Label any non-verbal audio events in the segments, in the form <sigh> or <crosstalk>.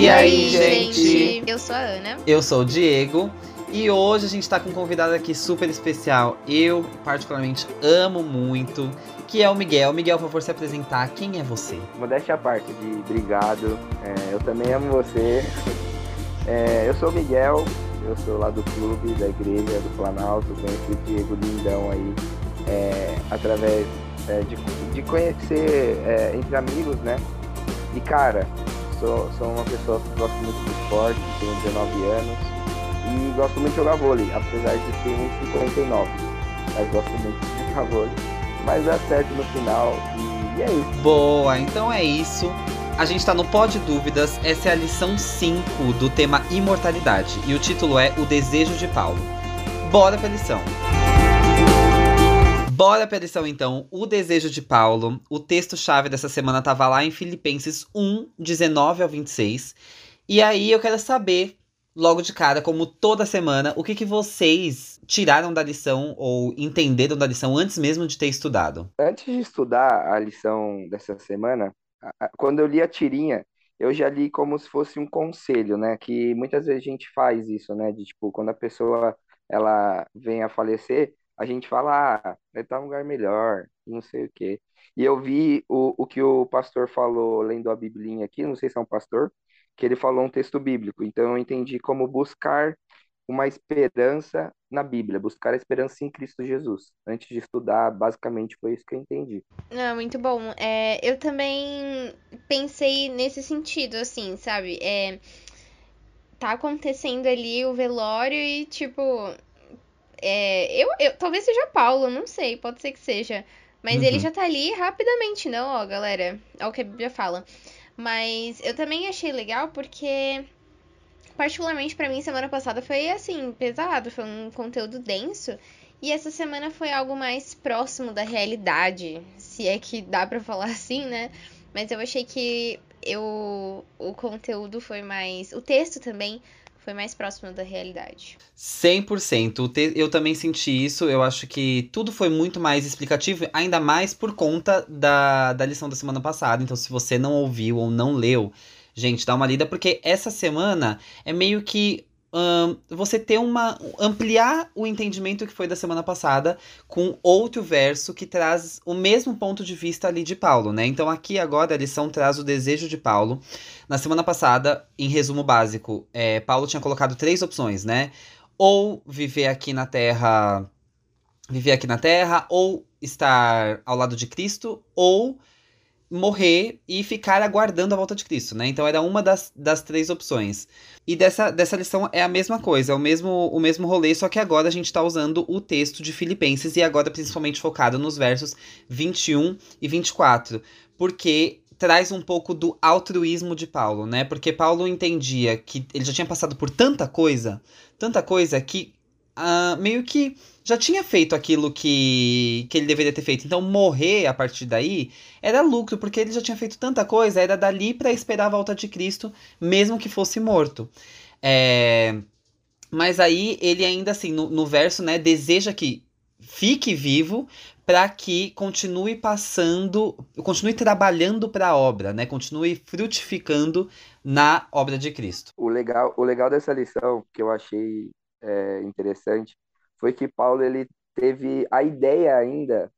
E, e aí, gente? gente? Eu sou a Ana. Eu sou o Diego. E hoje a gente tá com um convidado aqui super especial. Eu, particularmente, amo muito. Que é o Miguel. Miguel, por favor, se apresentar. Quem é você? Modéstia à parte de obrigado. É, eu também amo você. É, eu sou o Miguel. Eu sou lá do clube, da igreja do Planalto. Conheci o Diego Lindão aí é, através é, de, de conhecer é, entre amigos, né? E cara, sou, sou uma pessoa que gosta muito de esporte, tenho 19 anos e gosto muito de jogar vôlei, apesar de ter 59. Mas gosto muito de <laughs> jogar vôlei. Mas dá certo no final e, é isso. Boa, então é isso. A gente está no Pod Dúvidas, essa é a lição 5 do tema imortalidade e o título é O Desejo de Paulo. Bora pra lição! Bora pra lição então. O desejo de Paulo. O texto-chave dessa semana tava lá em Filipenses 1, 19 ao 26. E aí eu quero saber, logo de cara, como toda semana, o que, que vocês tiraram da lição ou entenderam da lição antes mesmo de ter estudado? Antes de estudar a lição dessa semana, quando eu li a tirinha, eu já li como se fosse um conselho, né? Que muitas vezes a gente faz isso, né? De tipo, quando a pessoa ela vem a falecer, a gente fala, ah, vai estar um lugar melhor, não sei o quê. E eu vi o, o que o pastor falou lendo a Biblinha aqui, não sei se é um pastor, que ele falou um texto bíblico. Então eu entendi como buscar uma esperança na Bíblia, buscar a esperança em Cristo Jesus. Antes de estudar, basicamente foi isso que eu entendi. Não, muito bom. É, eu também pensei nesse sentido, assim, sabe? É, tá acontecendo ali o velório e, tipo, é, eu, eu, talvez seja Paulo, não sei, pode ser que seja. Mas uhum. ele já tá ali rapidamente, não, ó, galera. É o que a Bíblia fala. Mas eu também achei legal porque, particularmente para mim, semana passada foi assim, pesado, foi um conteúdo denso. E essa semana foi algo mais próximo da realidade, se é que dá para falar <laughs> assim, né? Mas eu achei que eu, o conteúdo foi mais. O texto também foi mais próximo da realidade. 100%. Eu também senti isso. Eu acho que tudo foi muito mais explicativo, ainda mais por conta da, da lição da semana passada. Então, se você não ouviu ou não leu, gente, dá uma lida, porque essa semana é meio que você ter uma. ampliar o entendimento que foi da semana passada com outro verso que traz o mesmo ponto de vista ali de Paulo, né? Então aqui agora a lição traz o desejo de Paulo. Na semana passada, em resumo básico, é, Paulo tinha colocado três opções, né? Ou viver aqui na terra. Viver aqui na terra, ou estar ao lado de Cristo, ou morrer e ficar aguardando a volta de Cristo, né? Então era uma das, das três opções. E dessa, dessa lição é a mesma coisa, é o mesmo, o mesmo rolê, só que agora a gente está usando o texto de Filipenses e agora principalmente focado nos versos 21 e 24, porque traz um pouco do altruísmo de Paulo, né? Porque Paulo entendia que ele já tinha passado por tanta coisa, tanta coisa que uh, meio que já tinha feito aquilo que, que ele deveria ter feito. Então, morrer a partir daí era lucro, porque ele já tinha feito tanta coisa, era dali para esperar a volta de Cristo, mesmo que fosse morto. É... Mas aí ele ainda assim, no, no verso, né, deseja que fique vivo para que continue passando, continue trabalhando para a obra, né? Continue frutificando na obra de Cristo. O legal, o legal dessa lição que eu achei é, interessante foi que Paulo ele teve a ideia ainda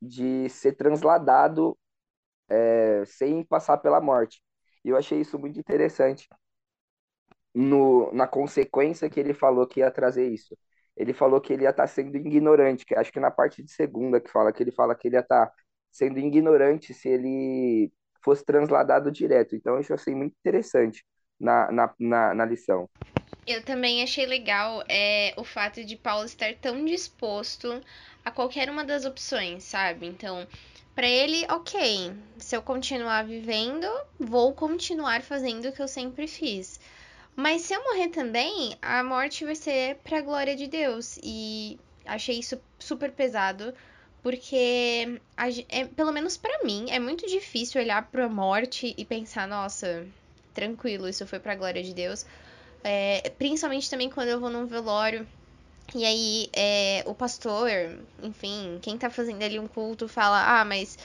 de ser transladado é, sem passar pela morte. E eu achei isso muito interessante no, na consequência que ele falou que ia trazer isso. Ele falou que ele ia estar tá sendo ignorante, que acho que na parte de segunda que fala que ele fala que ele ia estar tá sendo ignorante se ele fosse transladado direto. Então eu achei muito interessante na, na, na, na lição. Eu também achei legal é, o fato de Paulo estar tão disposto a qualquer uma das opções, sabe? Então, para ele, ok, se eu continuar vivendo, vou continuar fazendo o que eu sempre fiz. Mas se eu morrer também, a morte vai ser pra glória de Deus. E achei isso super pesado, porque, é, pelo menos para mim, é muito difícil olhar pra morte e pensar, nossa, tranquilo, isso foi pra glória de Deus. É, principalmente também quando eu vou num velório. E aí é, o pastor, enfim, quem tá fazendo ali um culto fala, ah, mas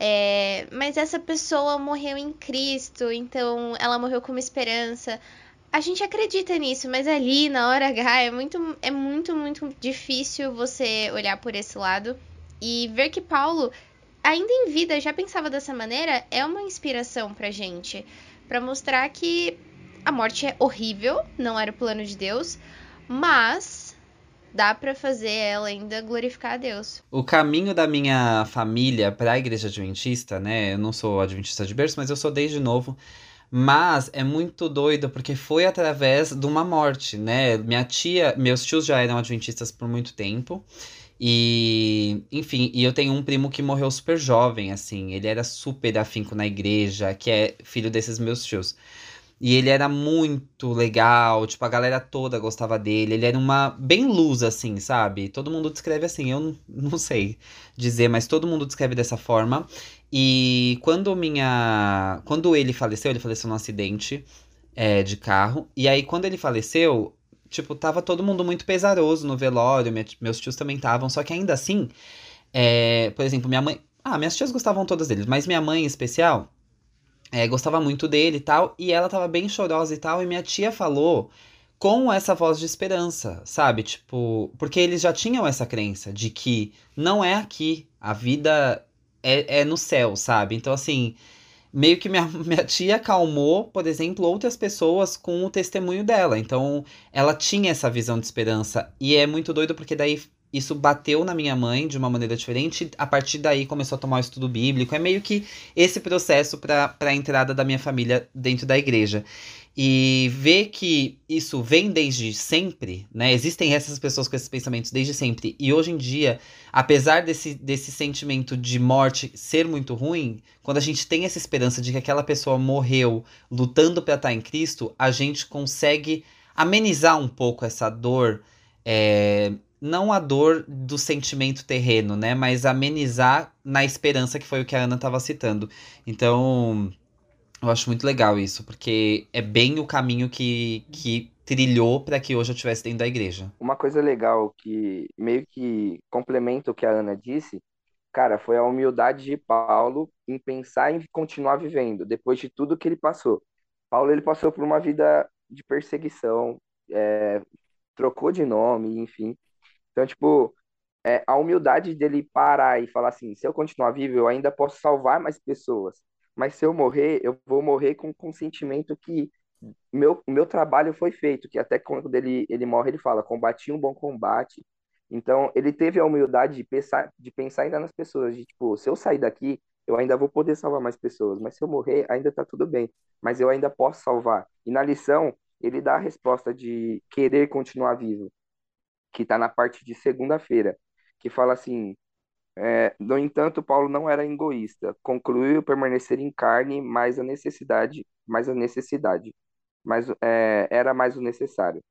É, mas essa pessoa morreu em Cristo, então ela morreu com uma esperança. A gente acredita nisso, mas ali na hora H é muito, é muito, muito difícil você olhar por esse lado e ver que Paulo, ainda em vida, já pensava dessa maneira, é uma inspiração pra gente, para mostrar que a morte é horrível, não era o plano de Deus, mas dá para fazer ela ainda glorificar a Deus. O caminho da minha família para a igreja adventista, né? Eu não sou adventista de berço, mas eu sou desde novo. Mas é muito doido porque foi através de uma morte, né? Minha tia, meus tios já eram adventistas por muito tempo. E, enfim, e eu tenho um primo que morreu super jovem, assim. Ele era super afinco na igreja, que é filho desses meus tios. E ele era muito legal, tipo, a galera toda gostava dele. Ele era uma bem luz, assim, sabe? Todo mundo descreve assim, eu <laughs> não, sei dizer, mas todo mundo descreve dessa forma. E quando minha. Quando ele faleceu, ele faleceu num acidente é, de carro. E aí, quando ele faleceu, tipo, tava todo mundo muito pesaroso no velório. Minha, meus tios também estavam, só que ainda assim, é, por exemplo, minha mãe. Ah, minhas tias gostavam todas deles, mas minha mãe em especial é, gostava muito dele e tal, e ela tava bem chorosa e tal, e minha tia falou com essa voz de esperança, sabe? Tipo, porque eles já tinham essa crença de que não é aqui, a vida é, é no céu, sabe? Então, assim, meio que minha, <laughs> minha tia acalmou, por exemplo, outras pessoas com o testemunho dela. Então, ela tinha essa visão de esperança. E é muito doido porque daí isso bateu na minha mãe de uma maneira diferente. A partir daí começou a tomar o estudo bíblico. É meio que esse processo para a entrada da minha família dentro da igreja. E ver que isso vem desde sempre, né? Existem essas pessoas com esses pensamentos desde sempre. E hoje em dia, apesar desse, desse sentimento de morte ser muito ruim, quando a gente tem essa esperança de que aquela pessoa morreu lutando para estar em Cristo, a gente consegue amenizar um pouco essa dor. É, não a dor do sentimento terreno, né? Mas amenizar na esperança, que foi o que a Ana estava citando. Então, eu acho muito legal isso, porque é bem o caminho que, que trilhou para que hoje eu estivesse dentro da igreja. Uma coisa legal que meio que complementa o que a Ana disse, cara, foi a humildade de Paulo em pensar em continuar vivendo depois de tudo que ele passou. Paulo ele passou por uma vida de perseguição, é, trocou de nome, enfim. Então, tipo, é, a humildade dele parar e falar assim: se eu continuar vivo, eu ainda posso salvar mais pessoas. Mas se eu morrer, eu vou morrer com o consentimento que meu, meu trabalho foi feito. Que até quando ele, ele morre, ele fala: combati um bom combate. Então, ele teve a humildade de pensar, de pensar ainda nas pessoas, de tipo, se eu sair daqui, eu ainda vou poder salvar mais pessoas, mas se eu morrer, ainda tá tudo bem, mas eu ainda posso salvar. E na lição, ele dá a resposta de querer continuar vivo que está na parte de segunda-feira, que fala assim: é, no entanto, Paulo não era egoísta, concluiu permanecer em carne, mais a necessidade, mais a necessidade, mas é, era mais o necessário.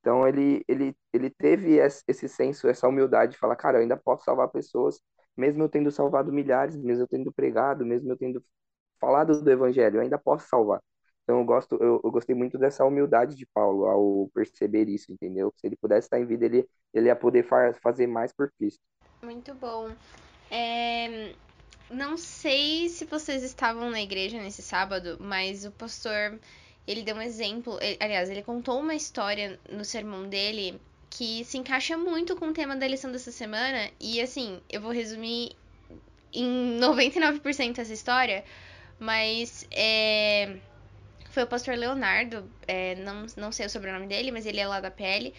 Então ele, ele, ele teve esse senso, essa humildade de falar, cara, eu ainda posso salvar pessoas, mesmo eu tendo salvado milhares, mesmo eu tendo pregado, mesmo eu tendo falado do evangelho, eu ainda posso salvar. Então eu gosto, eu, eu, gostei muito dessa humildade de Paulo ao perceber isso, entendeu? Se ele pudesse estar em vida, ele, ele ia poder far, fazer mais por Cristo. Muito bom. É, não sei se vocês estavam na igreja nesse sábado, mas o pastor ele deu um exemplo. Ele, aliás, ele contou uma história no sermão dele que se encaixa muito com o tema da lição dessa semana. E assim, eu vou resumir em 99% essa história, mas é foi o pastor Leonardo, é, não, não sei o sobrenome dele, mas ele é lá da PL.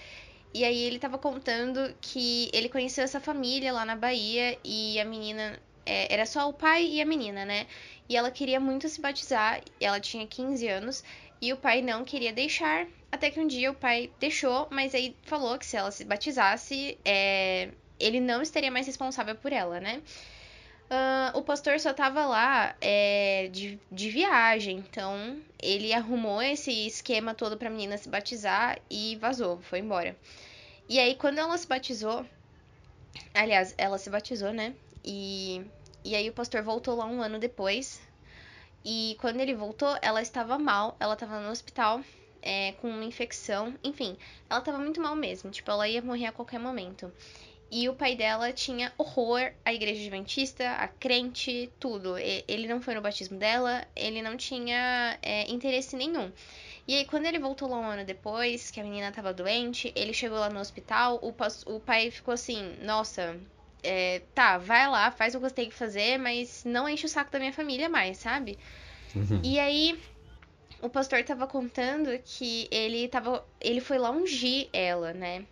E aí ele tava contando que ele conheceu essa família lá na Bahia e a menina. É, era só o pai e a menina, né? E ela queria muito se batizar, ela tinha 15 anos, e o pai não queria deixar. Até que um dia o pai deixou, mas aí falou que se ela se batizasse, é, ele não estaria mais responsável por ela, né? Uh, o pastor só tava lá é, de, de viagem, então ele arrumou esse esquema todo pra menina se batizar e vazou, foi embora. E aí, quando ela se batizou, aliás, ela se batizou, né? E, e aí o pastor voltou lá um ano depois. E quando ele voltou, ela estava mal, ela estava no hospital é, com uma infecção, enfim, ela estava muito mal mesmo, tipo, ela ia morrer a qualquer momento. E o pai dela tinha horror à igreja adventista, a crente, tudo. Ele não foi no batismo dela, ele não tinha é, interesse nenhum. E aí, quando ele voltou lá um ano depois, que a menina tava doente, ele chegou lá no hospital, o, o pai ficou assim, nossa, é, tá, vai lá, faz o que você tem que fazer, mas não enche o saco da minha família mais, sabe? Uhum. E aí, o pastor tava contando que ele tava. Ele foi lá ungir ela, né?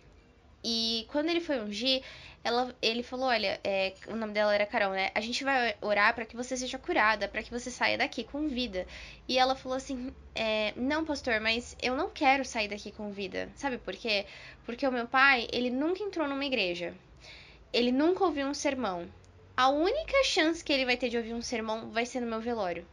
E quando ele foi ungir, ela, ele falou: Olha, é, o nome dela era Carol, né? A gente vai orar para que você seja curada, para que você saia daqui com vida. E ela falou assim: é, Não, pastor, mas eu não quero sair daqui com vida. Sabe por quê? Porque o meu pai, ele nunca entrou numa igreja. Ele nunca ouviu um sermão. A única chance que ele vai ter de ouvir um sermão vai ser no meu velório.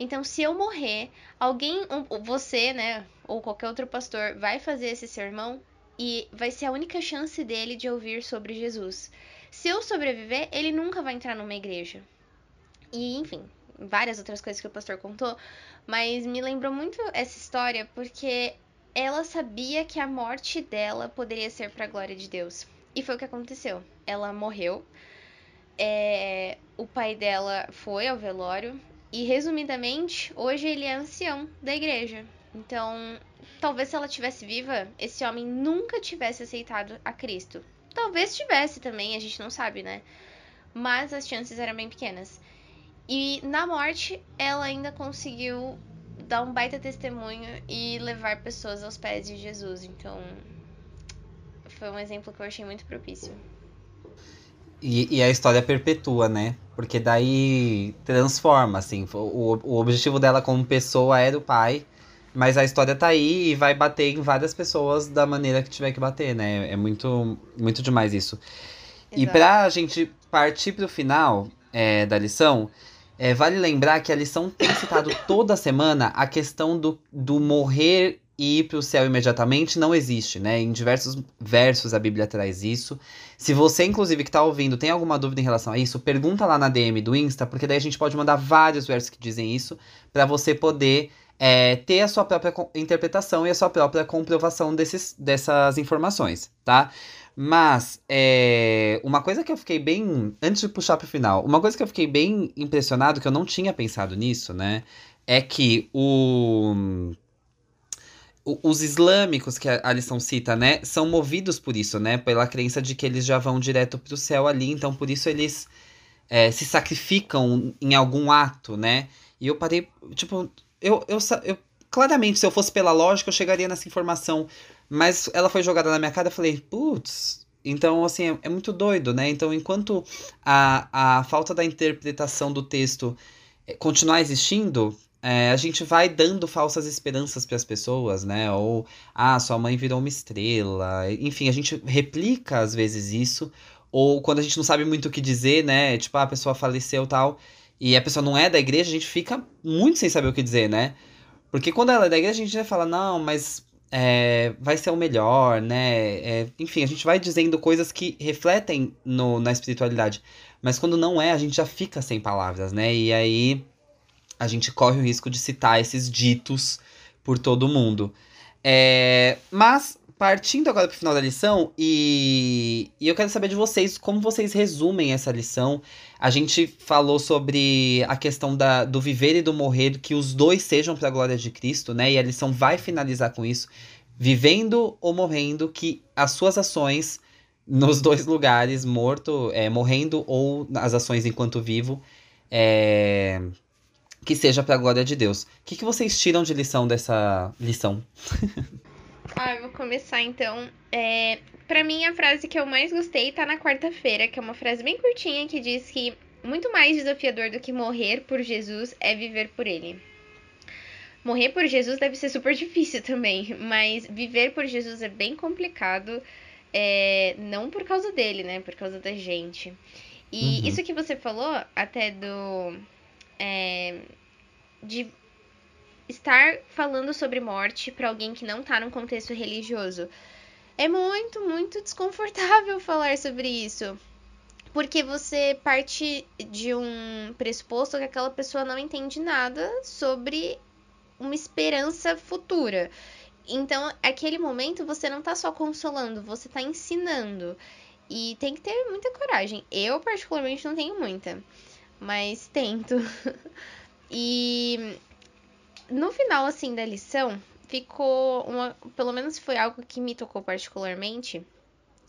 Então, se eu morrer, alguém, você, né, ou qualquer outro pastor, vai fazer esse sermão e vai ser a única chance dele de ouvir sobre Jesus. Se eu sobreviver, ele nunca vai entrar numa igreja. E, enfim, várias outras coisas que o pastor contou, mas me lembrou muito essa história porque ela sabia que a morte dela poderia ser para a glória de Deus. E foi o que aconteceu. Ela morreu. É, o pai dela foi ao velório. E resumidamente, hoje ele é ancião da igreja. Então, talvez se ela tivesse viva, esse homem nunca tivesse aceitado a Cristo. Talvez tivesse também, a gente não sabe, né? Mas as chances eram bem pequenas. E na morte, ela ainda conseguiu dar um baita testemunho e levar pessoas aos pés de Jesus. Então, foi um exemplo que eu achei muito propício. E, e a história perpetua, né? Porque daí transforma, assim. O, o objetivo dela como pessoa era o pai mas a história tá aí e vai bater em várias pessoas da maneira que tiver que bater, né? É muito, muito demais isso. Exato. E pra gente partir pro final é, da lição, é, vale lembrar que a lição tem citado toda semana a questão do, do morrer e ir pro céu imediatamente não existe, né? Em diversos versos a Bíblia traz isso. Se você, inclusive, que tá ouvindo, tem alguma dúvida em relação a isso, pergunta lá na DM do Insta, porque daí a gente pode mandar vários versos que dizem isso, para você poder é, ter a sua própria interpretação e a sua própria comprovação desses, dessas informações, tá? Mas, é, uma coisa que eu fiquei bem. Antes de puxar pro final, uma coisa que eu fiquei bem impressionado, que eu não tinha pensado nisso, né? É que o os islâmicos que a lição cita, né, são movidos por isso, né, pela crença de que eles já vão direto para o céu ali, então por isso eles é, se sacrificam em algum ato, né? E eu parei, tipo, eu, eu, eu, claramente, se eu fosse pela lógica, eu chegaria nessa informação. Mas ela foi jogada na minha cara e falei, putz. Então, assim, é, é, muito doido, né? Então, enquanto a, a falta da interpretação do texto eh, continuar existindo, é, a gente vai dando falsas esperanças para as pessoas, né? Ou, ah, sua mãe virou uma estrela. Enfim, a gente replica às vezes isso. Ou quando a gente não sabe muito o que dizer, né? Tipo, ah, a pessoa faleceu tal e a pessoa não é da igreja, a gente fica muito sem saber o que dizer, né? Porque quando ela é da igreja, a gente vai falar, não, mas é, vai ser o melhor, né? É, enfim, a gente vai dizendo coisas que refletem no, na espiritualidade. Mas quando não é, a gente já fica sem palavras, né? E aí a gente corre o risco de citar esses ditos por todo mundo. É, mas partindo agora para o final da lição, e, e eu quero saber de vocês como vocês resumem essa lição. A gente falou sobre a questão da, do viver e do morrer, que os dois sejam para a glória de Cristo, né? E a lição vai finalizar com isso. Vivendo ou morrendo, que as suas ações nos dois lugares, morto, é, morrendo ou as ações enquanto vivo, é, que seja para a glória de Deus. O que, que vocês tiram de lição dessa lição? <laughs> Ah, eu vou começar então. É, para mim, a frase que eu mais gostei tá na quarta-feira, que é uma frase bem curtinha que diz que muito mais desafiador do que morrer por Jesus é viver por ele. Morrer por Jesus deve ser super <laughs> difícil também, mas viver por Jesus é bem complicado, é, não por causa dele, né? Por causa da gente. E uhum. isso que você falou, até do. De estar falando sobre morte para alguém que não tá num contexto religioso. É muito, muito desconfortável <laughs> falar sobre isso. Porque você parte de um pressuposto que aquela pessoa não entende nada sobre uma esperança futura. Então, aquele momento você não tá só consolando, você tá ensinando. E tem que ter muita coragem. Eu, particularmente, não tenho muita, mas tento. <laughs> e no final, assim, da lição, ficou uma. Pelo menos foi algo que me tocou particularmente.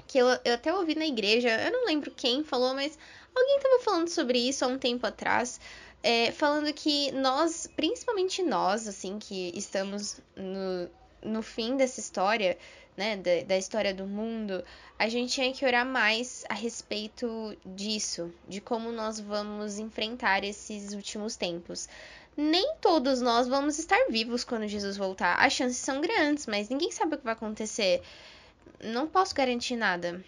Que eu, eu até ouvi na igreja, eu não lembro quem falou, mas alguém tava falando sobre isso há um tempo atrás. É, falando que nós, principalmente nós, assim, que estamos no, no fim dessa história, né, da, da, história do mundo, a gente tinha que orar mais a respeito disso, de como nós vamos enfrentar esses últimos tempos. Nem todos nós vamos estar vivos quando Jesus voltar. As chances são grandes, mas ninguém sabe o que vai acontecer. Não posso garantir nada.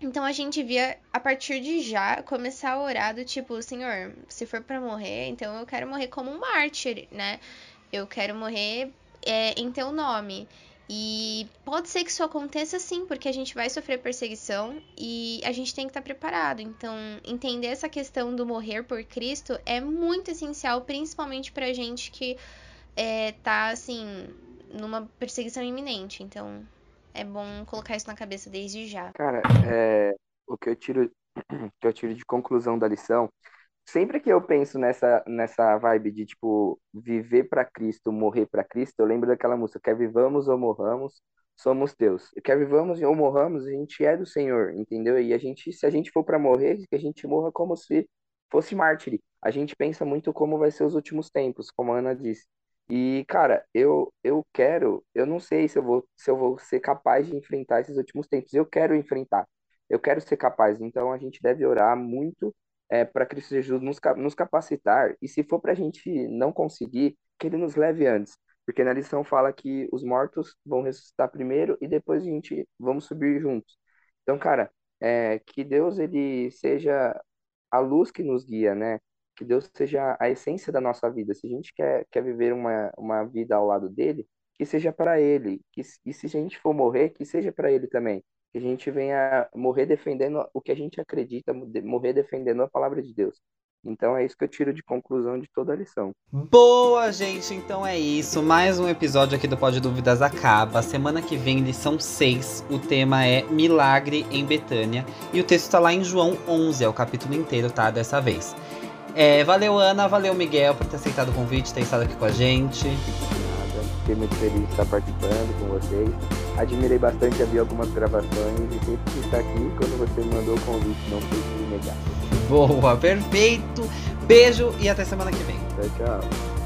Então a gente via, a partir de já, começar a orar do tipo, Senhor, se for para morrer, então eu quero morrer como um mártir, né? Eu quero morrer é, em teu nome. E pode ser que isso aconteça sim, porque a gente vai sofrer perseguição e a gente tem que estar preparado. Então, entender essa questão do morrer por Cristo é muito essencial, principalmente pra gente que é, tá, assim, numa perseguição iminente. Então, é bom colocar isso na cabeça desde já. Cara, é, o que eu tiro, <clears throat> que eu tiro de conclusão da lição sempre que eu penso nessa, nessa vibe de, tipo, viver para Cristo, morrer para Cristo, eu lembro daquela música, quer vivamos ou morramos, somos teus. Quer vivamos ou morramos, a gente é do Senhor, entendeu? E a gente, se a gente for para morrer, que a gente morra como se fosse mártir. A gente pensa muito como vai ser os últimos tempos, como a Ana disse. E, cara, eu, eu quero, eu não sei se eu vou, se eu vou ser capaz de enfrentar esses últimos tempos. Eu quero enfrentar. Eu quero ser capaz. Então a gente deve orar muito é, para Cristo Jesus nos, nos capacitar, e se for para a gente não conseguir, que ele nos leve antes. Porque na lição fala que os mortos vão ressuscitar primeiro e depois a gente vamos subir juntos. Então, cara, é, que Deus ele seja a luz que nos guia, né? Que Deus seja a essência da nossa vida. Se a gente quer, quer viver uma, uma vida ao lado dele, que seja para ele. Que, e se a gente for morrer, que seja para ele também que a gente venha morrer defendendo o que a gente acredita, morrer defendendo a palavra de Deus. Então é isso que eu tiro de conclusão de toda a lição. Boa, gente! Então é isso. Mais um episódio aqui do Pode Dúvidas acaba. Semana que vem, lição 6. O tema é Milagre em Betânia. E o texto está lá em João 11, é o capítulo inteiro, tá? Dessa vez. É, valeu, Ana. Valeu, Miguel, por ter aceitado o convite, ter estado aqui com a gente. Fiquei muito feliz de estar participando com vocês. Admirei bastante, havia algumas gravações e sempre que está aqui, quando você me mandou o convite, não pude negar. Boa, perfeito. Beijo e até semana que vem. Tchau, tchau.